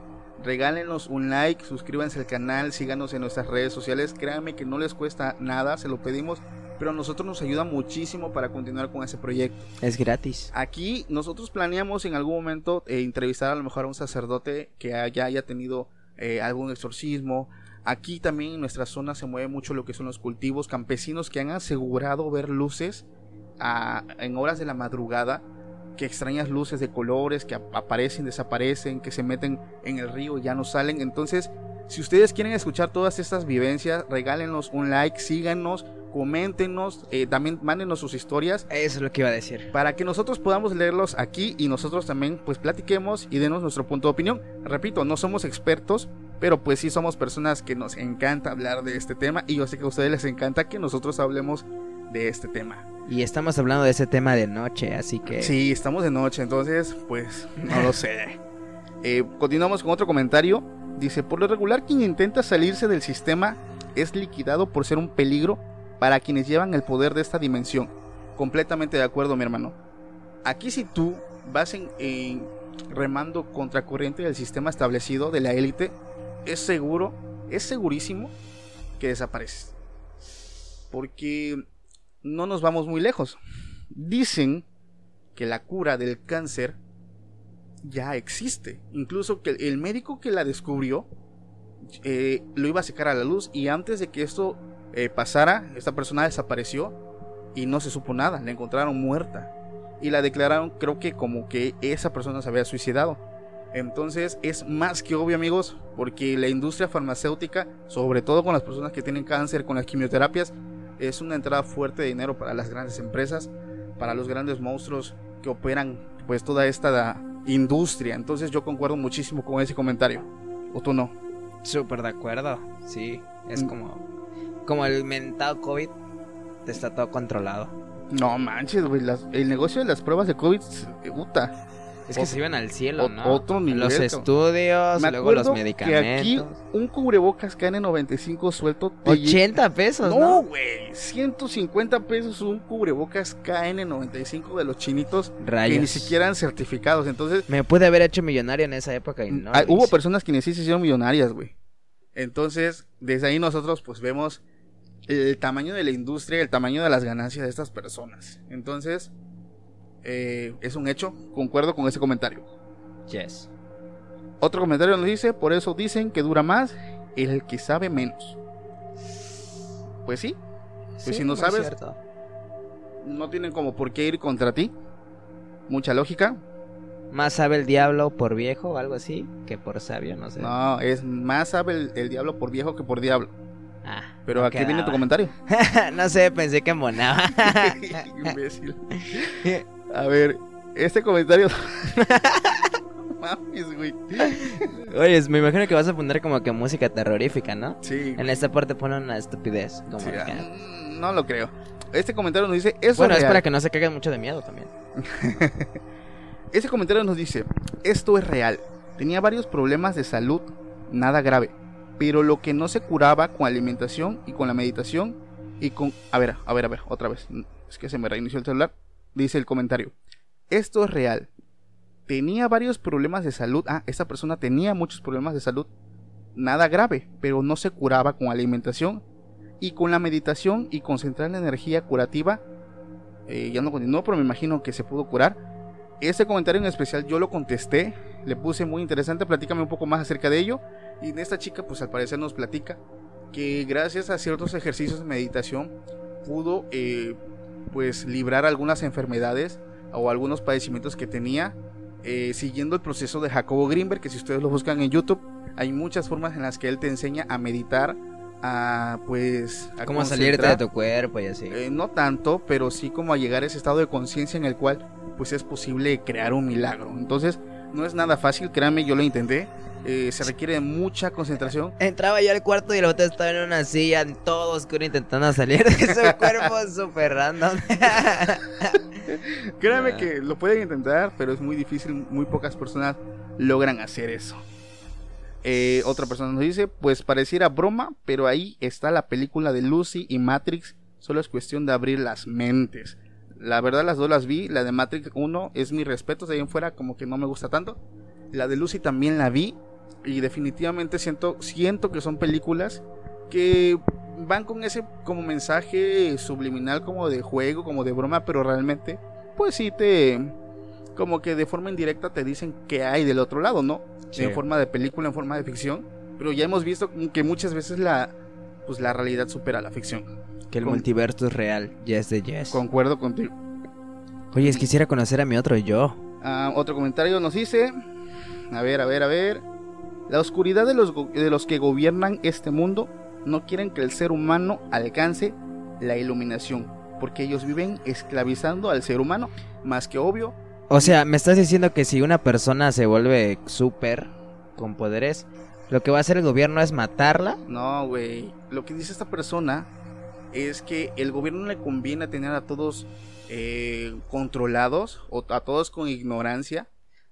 regálenos un like, suscríbanse al canal, síganos en nuestras redes sociales. Créanme que no les cuesta nada, se lo pedimos, pero a nosotros nos ayuda muchísimo para continuar con ese proyecto. es gratis. Aquí nosotros planeamos en algún momento eh, entrevistar a lo mejor a un sacerdote que haya, haya tenido eh, algún exorcismo. Aquí también en nuestra zona se mueve mucho lo que son los cultivos campesinos que han asegurado ver luces a- en horas de la madrugada. Que extrañas luces de colores que ap- aparecen, desaparecen, que se meten en el río y ya no salen. Entonces Si ustedes quieren escuchar todas estas vivencias, regálenos un like, síganos, coméntenos, eh, también mándenos sus historias Eso es lo que iba a decir. para que nosotros podamos leerlos aquí y nosotros también pues platiquemos y denos nuestro punto de opinión. Repito, no somos expertos, pero pues sí somos personas que nos encanta hablar de este tema y yo sé que a ustedes les encanta que nosotros hablemos de este tema. Y estamos hablando de ese tema de noche, así que... Sí, estamos de noche, entonces pues no lo sé. Eh, continuamos con otro comentario. Dice, por lo regular quien intenta salirse del sistema es liquidado por ser un peligro para quienes llevan el poder de esta dimensión. Completamente de acuerdo, mi hermano. Aquí si tú vas en, en remando contracorriente del sistema establecido de la élite, es seguro, es segurísimo que desapareces. Porque no nos vamos muy lejos. Dicen que la cura del cáncer ya existe. Incluso que el médico que la descubrió eh, lo iba a sacar a la luz y antes de que esto eh, pasara, esta persona desapareció y no se supo nada. La encontraron muerta y la declararon creo que como que esa persona se había suicidado. Entonces es más que obvio amigos porque la industria farmacéutica, sobre todo con las personas que tienen cáncer, con las quimioterapias, es una entrada fuerte de dinero para las grandes empresas, para los grandes monstruos que operan pues toda esta industria. Entonces yo concuerdo muchísimo con ese comentario. ¿O tú no? Súper de acuerdo, sí. Es Mm. como... Como el mentado COVID, está todo controlado. No manches, güey. el negocio de las pruebas de COVID, puta. Es que se iban al cielo, ¿no? otro nivel, Los estudios, Me luego los acuerdo que aquí medicamentos. un cubrebocas KN95 suelto. te lle- 80 pesos, No, ¿no? güey. 150 pesos un cubrebocas KN95 de los chinitos Rayos. que ni siquiera eran certificados. Entonces, Me pude haber hecho millonario en esa época y no. Ah, hubo personas quienes sí se hicieron millonarias, güey. Entonces, desde ahí nosotros pues vemos el tamaño de la industria, el tamaño de las ganancias de estas personas. Entonces, eh, es un hecho, concuerdo con ese comentario. Yes. Otro comentario nos dice, por eso dicen que dura más el que sabe menos. Pues sí, Pues si no sabes- cierto. no tienen como por qué ir contra ti. Mucha lógica. Más sabe el diablo por viejo o algo así que por sabio, no sé. No, es más sabe el, el diablo por viejo que por diablo. Ah, Pero no aquí viene tu comentario. no sé, pensé que monaba. Imbécil. A ver, este comentario. Mames, güey. Oye, me imagino que vas a poner como que música terrorífica, ¿no? Sí. En esta parte pone una estupidez. Como sí, que- ah, no lo creo. Este comentario nos dice. Eso Bueno, es es real. para que no se caguen mucho de miedo también. Ese comentario nos dice, esto es real. Tenía varios problemas de salud, nada grave, pero lo que no se curaba con alimentación y con la meditación y con... A ver, a ver, a ver, otra vez. Es que se me reinició el celular. Dice el comentario, esto es real. Tenía varios problemas de salud. Ah, esta persona tenía muchos problemas de salud, nada grave, pero no se curaba con alimentación y con la meditación y concentrar la energía curativa. eh, ya no continuó, pero me imagino que se pudo curar este comentario en especial yo lo contesté, le puse muy interesante, platícame un poco más acerca de ello. Y esta chica pues al parecer nos platica que gracias a ciertos ejercicios de meditación pudo eh, pues librar algunas enfermedades o algunos padecimientos que tenía eh, siguiendo el proceso de Jacobo Greenberg, que si ustedes lo buscan en YouTube hay muchas formas en las que él te enseña a meditar, a pues... A Como salirte de tu cuerpo y así. Eh, no tanto, pero sí como a llegar a ese estado de conciencia en el cual pues es posible crear un milagro. Entonces no es nada fácil, créanme, yo lo intenté. Eh, se requiere de mucha concentración. Entraba yo al cuarto y el otro estaba en una silla, en todo oscuro, intentando salir de su cuerpo súper random. Créanme Ah. que lo pueden intentar, pero es muy difícil, muy pocas personas logran hacer eso. Eh, otra persona nos dice, pues pareciera broma, pero ahí está la película de Lucy y Matrix, solo es cuestión de abrir las mentes. La verdad las dos las vi, la de Matrix 1 es mi respeto, de ahí en fuera como que no me gusta tanto. La de Lucy también la vi y definitivamente siento, siento que son películas que van con ese como mensaje subliminal como de juego, como de broma, pero realmente pues sí te como que de forma indirecta te dicen que hay del otro lado, ¿no? Sí. En forma de película, en forma de ficción, pero ya hemos visto que muchas veces la pues la realidad supera la ficción. Que el Con- multiverso es real. Yes de yes. Concuerdo contigo. Oye, es quisiera conocer a mi otro yo. Ah, otro comentario nos dice, a ver, a ver, a ver. La oscuridad de los, go- de los que gobiernan este mundo no quieren que el ser humano alcance la iluminación, porque ellos viven esclavizando al ser humano, más que obvio. O sea, me estás diciendo que si una persona se vuelve súper con poderes, lo que va a hacer el gobierno es matarla. No, güey. Lo que dice esta persona es que el gobierno le conviene tener a todos eh, controlados o a todos con ignorancia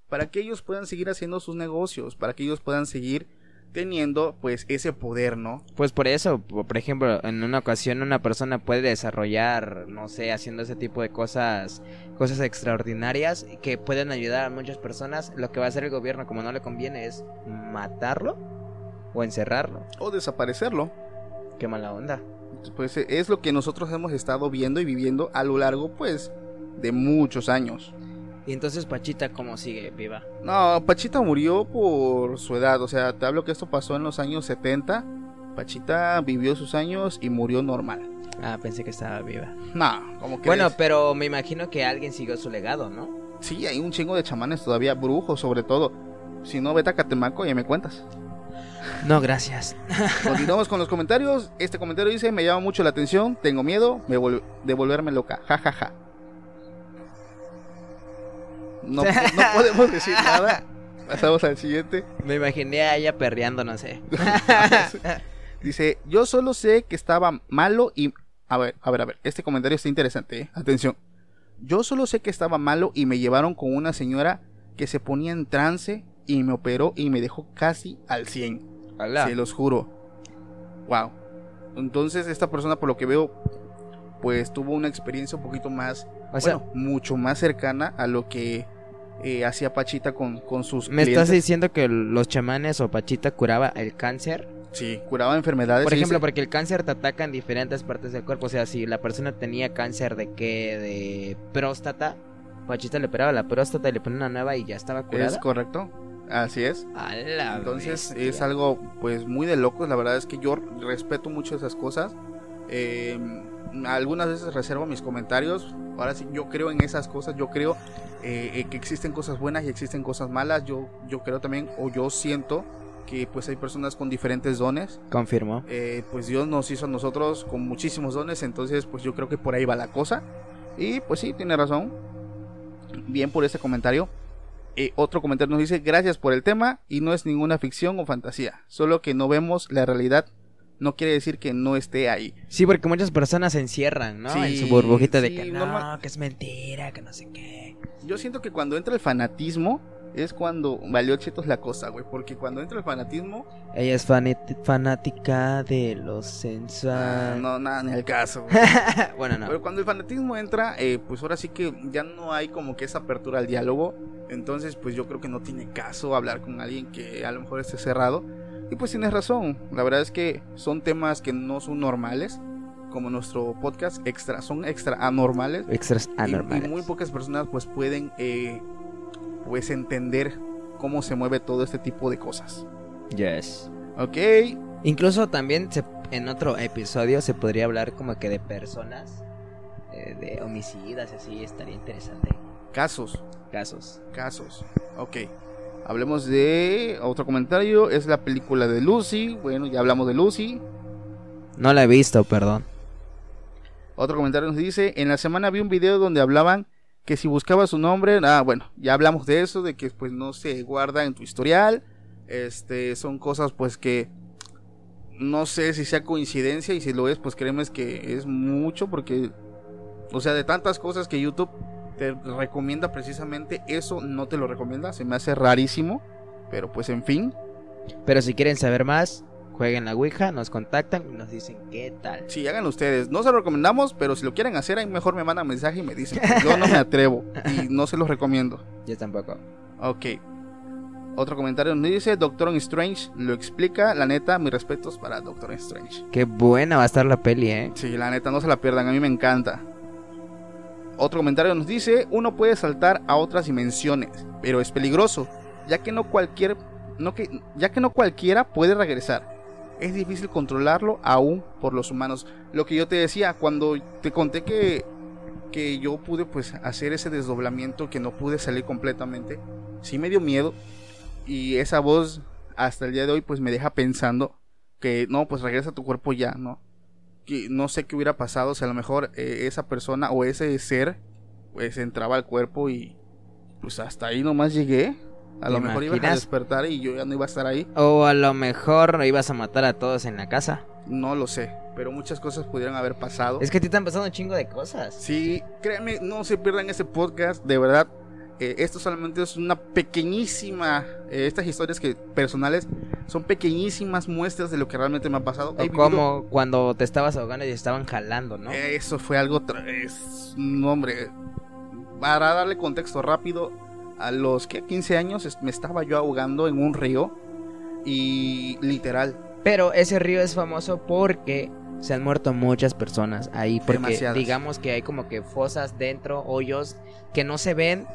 para que ellos puedan seguir haciendo sus negocios, para que ellos puedan seguir teniendo pues ese poder, ¿no? Pues por eso, po- por ejemplo, en una ocasión una persona puede desarrollar, no sé, haciendo ese tipo de cosas, cosas extraordinarias que pueden ayudar a muchas personas. Lo que va a hacer el gobierno, como no le conviene, es matarlo o encerrarlo. O desaparecerlo. Qué mala onda. Pues eh, es lo que nosotros hemos estado viendo y viviendo a lo largo pues de muchos años. Y entonces Pachita, ¿cómo sigue viva? No, Pachita murió por su edad, o sea, te hablo que esto pasó en los años 70. Pachita vivió sus años y murió normal. Ah, pensé que estaba viva. No, como que Bueno, pero me imagino que alguien siguió su legado, ¿no? sí, hay un chingo de chamanes todavía, brujos sobre todo. Si no, vete a Catemaco y me cuentas. No, gracias. Continuamos con los comentarios. Este comentario dice, me llama mucho la atención, tengo miedo me de volverme loca. Ja, ja, ja. No, no podemos decir nada. Pasamos al siguiente. Me imaginé a ella perreando, no sé. Dice, yo solo sé que estaba malo y... A ver, a ver, a ver. Este comentario está interesante, ¿eh? Atención. Yo solo sé que estaba malo y me llevaron con una señora que se ponía en trance y me operó y me dejó casi al 100. Se los juro. Wow. Entonces esta persona por lo que veo pues tuvo una experiencia un poquito más, O sea, bueno, mucho más cercana a lo que eh, hacía Pachita con, con sus ¿me clientes. estás diciendo que los chamanes o Pachita curaba el cáncer? Sí, curaba enfermedades. Por ejemplo, dice- porque el cáncer te ataca en diferentes partes del cuerpo. O sea, si la persona tenía cáncer de qué, de próstata, Pachita le operaba la próstata y le ponía una nueva y ya estaba curada. es correcto. Así es. A la Entonces bestia. es algo pues muy de locos, la verdad es que yo respeto mucho esas cosas. Eh, algunas veces reservo mis comentarios. Ahora sí, yo creo en esas cosas, yo creo eh, eh, que existen cosas buenas y existen cosas malas. Yo, yo creo también, o yo siento que pues hay personas con diferentes dones. Confirmó. Eh, pues Dios nos hizo a nosotros con muchísimos dones, entonces pues yo creo que por ahí va la cosa. Y pues sí, tiene razón. Bien por ese comentario. Eh, otro comentario nos dice, gracias por el tema y no es ninguna ficción o fantasía, solo que no vemos la realidad, no quiere decir que no esté ahí. Sí, porque muchas personas se encierran, ¿no? Sí, en su burbujita de que no, normal. que es mentira, que no sé qué. Yo siento que cuando entra el fanatismo es cuando valió chetos la cosa, güey, porque cuando entra el fanatismo, Ella es fanática de los ah, sensual. no, nada, ni el caso. bueno, no. Pero cuando el fanatismo entra, eh, pues ahora sí que ya no hay como que esa apertura al diálogo. Entonces, pues yo creo que no tiene caso hablar con alguien que a lo mejor esté cerrado. Y pues tienes razón. La verdad es que son temas que no son normales. Como nuestro podcast extra, son extra anormales. Extras Y- anormales. Y, muy pocas personas pues pueden eh, pues entender cómo se mueve todo este tipo de cosas. Yes. Ok. Incluso también se- en otro episodio se podría hablar como que de personas, eh, de homicidas y así, estaría interesante. Casos. Casos. casos. Ok. Hablemos de otro comentario. Es la película de Lucy. Bueno, ya hablamos de Lucy. No la he visto, perdón. Otro comentario nos dice, en la semana vi un video donde hablaban que si buscaba su nombre, ah, bueno, ya hablamos de eso, de que pues no se guarda en tu historial. Este, son cosas pues que no sé si sea coincidencia y si lo es, pues créeme que es mucho porque, o sea, de tantas cosas que YouTube te recomienda precisamente, eso no te lo recomienda, se me hace rarísimo, pero pues en fin. Pero si quieren saber más, jueguen la Ouija, nos contactan y nos dicen qué tal. Sí, hagan ustedes. No se lo recomendamos, pero si lo quieren hacer, ahí mejor me mandan mensaje y me dicen. Yo no me atrevo y no se los recomiendo. Yo tampoco. Ok. Otro comentario nos dice, Doctor Strange lo explica. La neta, mis respetos para Doctor Strange. Qué buena va a estar la peli, ¿eh? Sí, la neta, no se la pierdan, a mí me encanta. Otro comentario nos dice, uno puede saltar a otras dimensiones, pero es peligroso, ya que no cualquier, no que, ya que no cualquiera puede regresar. Es difícil controlarlo aún por los humanos. Lo que yo te decía cuando te conté que que yo pude pues hacer ese desdoblamiento que no pude salir completamente, sí me dio miedo y esa voz hasta el día de hoy pues me deja pensando que no, pues regresa a tu cuerpo ya, ¿no? Que no sé qué hubiera pasado si a lo mejor eh, esa persona o ese ser pues entraba al cuerpo y pues hasta ahí nomás llegué. A ¿Te lo mejor iba a despertar y yo ya no iba a estar ahí. O a lo mejor ibas a matar a todos en la casa. No lo sé, pero muchas cosas pudieran haber pasado. Es que a ti te han pasado un chingo de cosas. Sí, créanme, no se pierdan ese podcast, de verdad. eh, esto solamente es una pequeñísima, eh, estas historias que personales son pequeñísimas muestras de lo que realmente me ha pasado. O como cuando te estabas ahogando y estaban jalando, ¿no? Eso fue algo, es, no, hombre, para darle contexto rápido, a los que 15 años me estaba yo ahogando en un río y literal, Pero ese río es famoso porque se han muerto muchas personas ahí. Porque Demasiadas. digamos que hay como que fosas dentro, hoyos que no se ven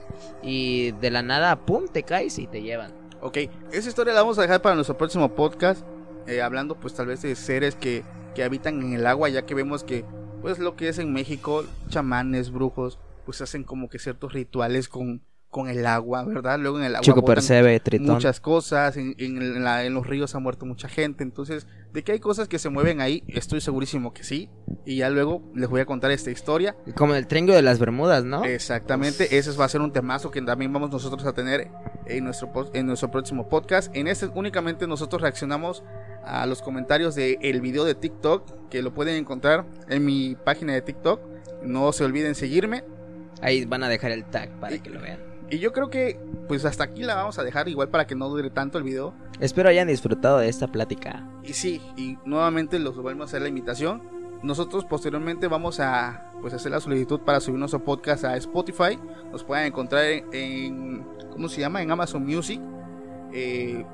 y de la nada, pum, te caes y te llevan. Ok, esa historia la vamos a dejar para nuestro próximo podcast, eh, hablando pues tal vez de seres que, que habitan en el agua, ya que vemos que pues lo que es en México, chamanes, brujos, pues hacen como que ciertos rituales con, con el agua, ¿verdad? Luego en el agua Chico Percebe, Tritón. muchas cosas, en, en la- en los ríos ha muerto mucha gente, entonces de que hay cosas que se mueven ahí, estoy segurísimo que sí, y ya luego les voy a contar esta historia. Como el Triángulo de las Bermudas, ¿no? Exactamente, ese va a ser un temazo que también vamos nosotros a tener en nuestro, en nuestro próximo podcast. En este únicamente nosotros reaccionamos a los comentarios del el video de TikTok, que lo pueden encontrar en mi página de TikTok. No se olviden seguirme. Ahí van a dejar el tag para Y- que lo vean. Y yo creo que pues hasta aquí la vamos a dejar igual para que no dure tanto el video. Espero hayan disfrutado de esta plática. Y sí, y nuevamente los volvemos a hacer la invitación. Nosotros posteriormente vamos a pues hacer la solicitud para subir nuestro podcast a Spotify. Nos pueden encontrar en, en- ¿cómo se llama? En Amazon Music. Eh,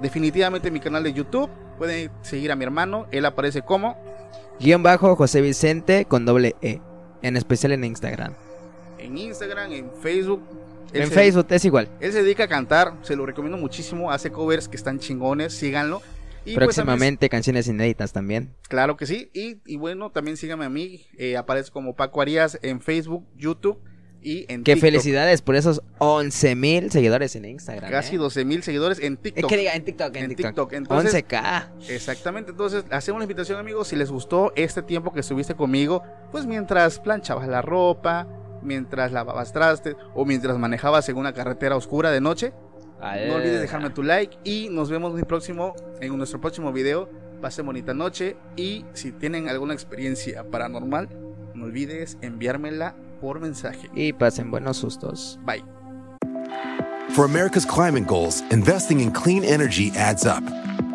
definitivamente en mi canal de YouTube. Pueden seguir a mi hermano, él aparece como Guión bajo José Vicente con doble E. En especial en Instagram. en Instagram, en Facebook. Él En se- Facebook es igual. Él se dedica a cantar, se lo recomiendo muchísimo. Hace covers que están chingones, síganlo. Y pues, Próximamente canciones inéditas también. Claro que sí. Y, y bueno, también síganme a mí. eh, aparece como Paco Arias en Facebook, YouTube y en Qué TikTok. felicidades por esos 11 mil seguidores en Instagram. Casi ¿eh? 12 mil seguidores en Es TikTok. que diga en TikTok, en, En TikTok. TikTok, entonces- 11k. Exactamente. Entonces, hacemos la invitación, amigos. Si les gustó este tiempo que estuviste conmigo, pues mientras planchabas la ropa, mientras lavabas trastes o mientras manejabas en una carretera oscura de noche, no olvides dejarme tu like y nos vemos en, próximo, en nuestro próximo video. Pasen bonita noche y si tienen alguna experiencia paranormal, no olvides enviármela por mensaje. Y pasen buenos sustos. Bye. For America's climate goals, investing in clean energy adds up.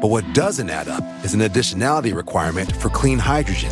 But what doesn't add up is an additionality requirement for clean hydrogen.